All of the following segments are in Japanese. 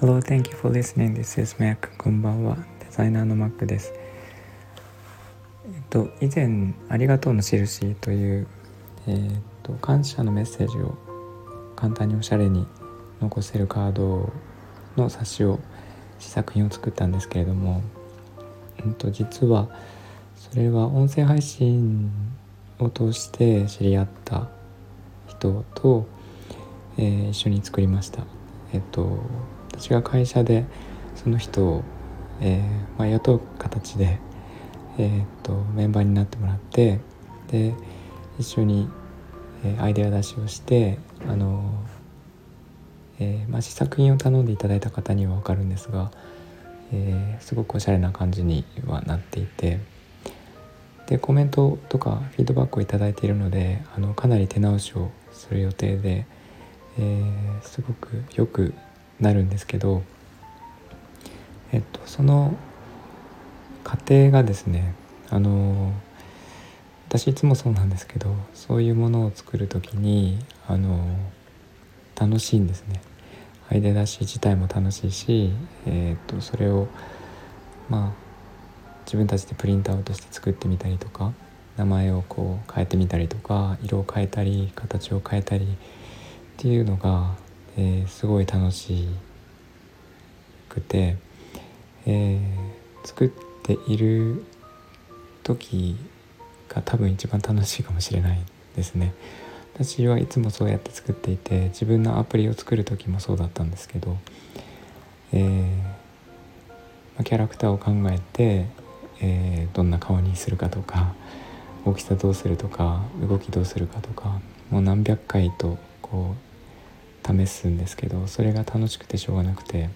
Hello, thank you for listening. This is Mac. こんばんは。デザイナーの Mac です。えっと、以前、ありがとうの印という、えー、っと、感謝のメッセージを簡単におしゃれに残せるカードの冊子を試作品を作ったんですけれども、うんと、実はそれは音声配信を通して知り合った人と、えー、一緒に作りました。えっと私が会社でその人を、えー、まあ、雇う形で、えー、っとメンバーになってもらってで一緒に、え、アイデア出しをしてあの、えまあ、試作品を頼んでいただいた方には分かるんですが、えすごくおしゃれな感じにはなっていてでコメントとかフィードバックを頂いているのであのかなり手直しをする予定で、えすごくよくなるんですけど、えっと、その過程がですねあの私いつもそうなんですけどそういうものを作る時にあの楽しいんですね。アイデア出し自体も楽しいし、えー、っとそれをまあ自分たちでプリントアウトして作ってみたりとか名前をこう変えてみたりとか色を変えたり形を変えたりっていうのがえー、すごい楽しくて、えー、作っている時が多分一番楽しいかもしれないですね。私はいつもそうやって作っていて自分のアプリを作る時もそうだったんですけど、えー、キャラクターを考えて、えー、どんな顔にするかとか大きさどうするとか動きどうするかとかもう何百回とこう試すんですけどそれが楽しくてしょうがなくて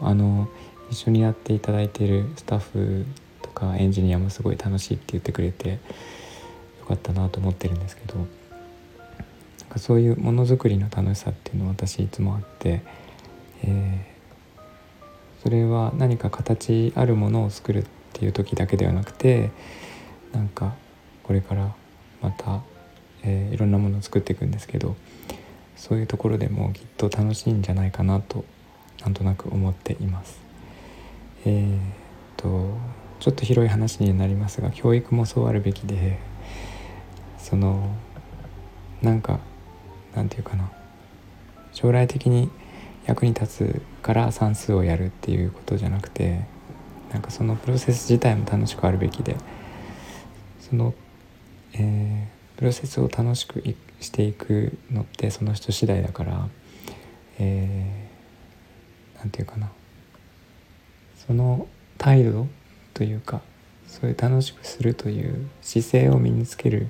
あの一緒にやっていただいているスタッフとかエンジニアもすごい楽しいって言ってくれてよかったなと思ってるんですけどなんかそういうものづくりの楽しさっていうのは私いつもあって、えー、それは何か形あるものを作るっていう時だけではなくてなんかこれからまた、えー、いろんなものを作っていくんですけどそういうところでもきっと楽しいんじゃないかなとなんとなく思っています。えー、っとちょっと広い話になりますが教育もそうあるべきでそのなんかなんていうかな将来的に役に立つから算数をやるっていうことじゃなくてなんかそのプロセス自体も楽しくあるべきでその、えー、プロセスを楽しくしていくのってその人次第だから、えー、なんていうかなその態度というかそういう楽しくするという姿勢を身につける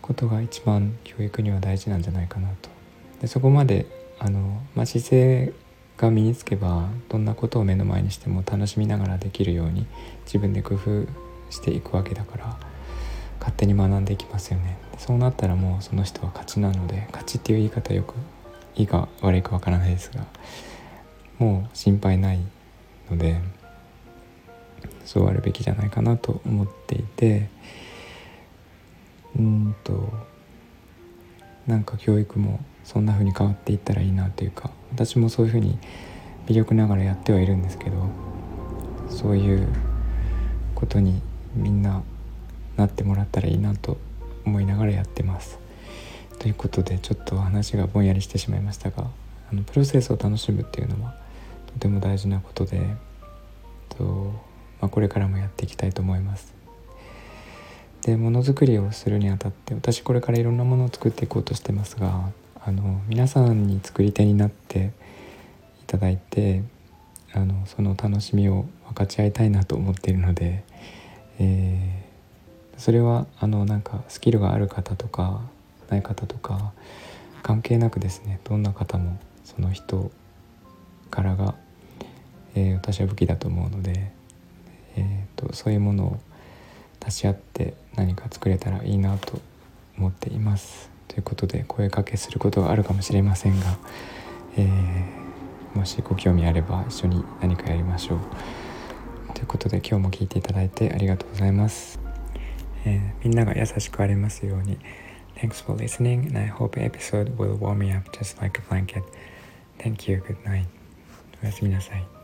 ことが一番教育には大事なんじゃないかなと。でそこまであの、まあ、姿勢が身につけばどんなことを目の前にしても楽しみながらできるように自分で工夫していくわけだから勝手に学んでいきますよね。そうなったらもうその人は勝ちなので勝ちっていう言い方よくいいか悪いかわからないですがもう心配ないのでそうあるべきじゃないかなと思っていてうんとなんか教育もそんな風に変わっていったらいいなというか私もそういう風に微力ながらやってはいるんですけどそういうことにみんななってもらったらいいなと思いながらやってます。ということでちょっと話がぼんやりしてしまいましたがあのプロセスを楽しむっていうのはとても大事なことでと、まあ、これからもやっていきたいと思います。でものづくりをするにあたって私これからいろんなものを作っていこうとしてますがあの皆さんに作り手になっていただいてあのその楽しみを分かち合いたいなと思っているので、えーそれはあのなんかスキルがある方とかない方とか関係なくですねどんな方もその人からが、えー、私は武器だと思うので、えーと、そういうものを出し合って何か作れたらいいなと思っています。ということで声かけすることがあるかもしれませんが、えー、もしご興味あれば一緒に何かやりましょう。ということで今日も聞いていただいてありがとうございます。えー、みんなが優しくありますように Thanks for listening, and I hope episode will warm me up just like a blanket. Thank you. Good night. おやすみなさい。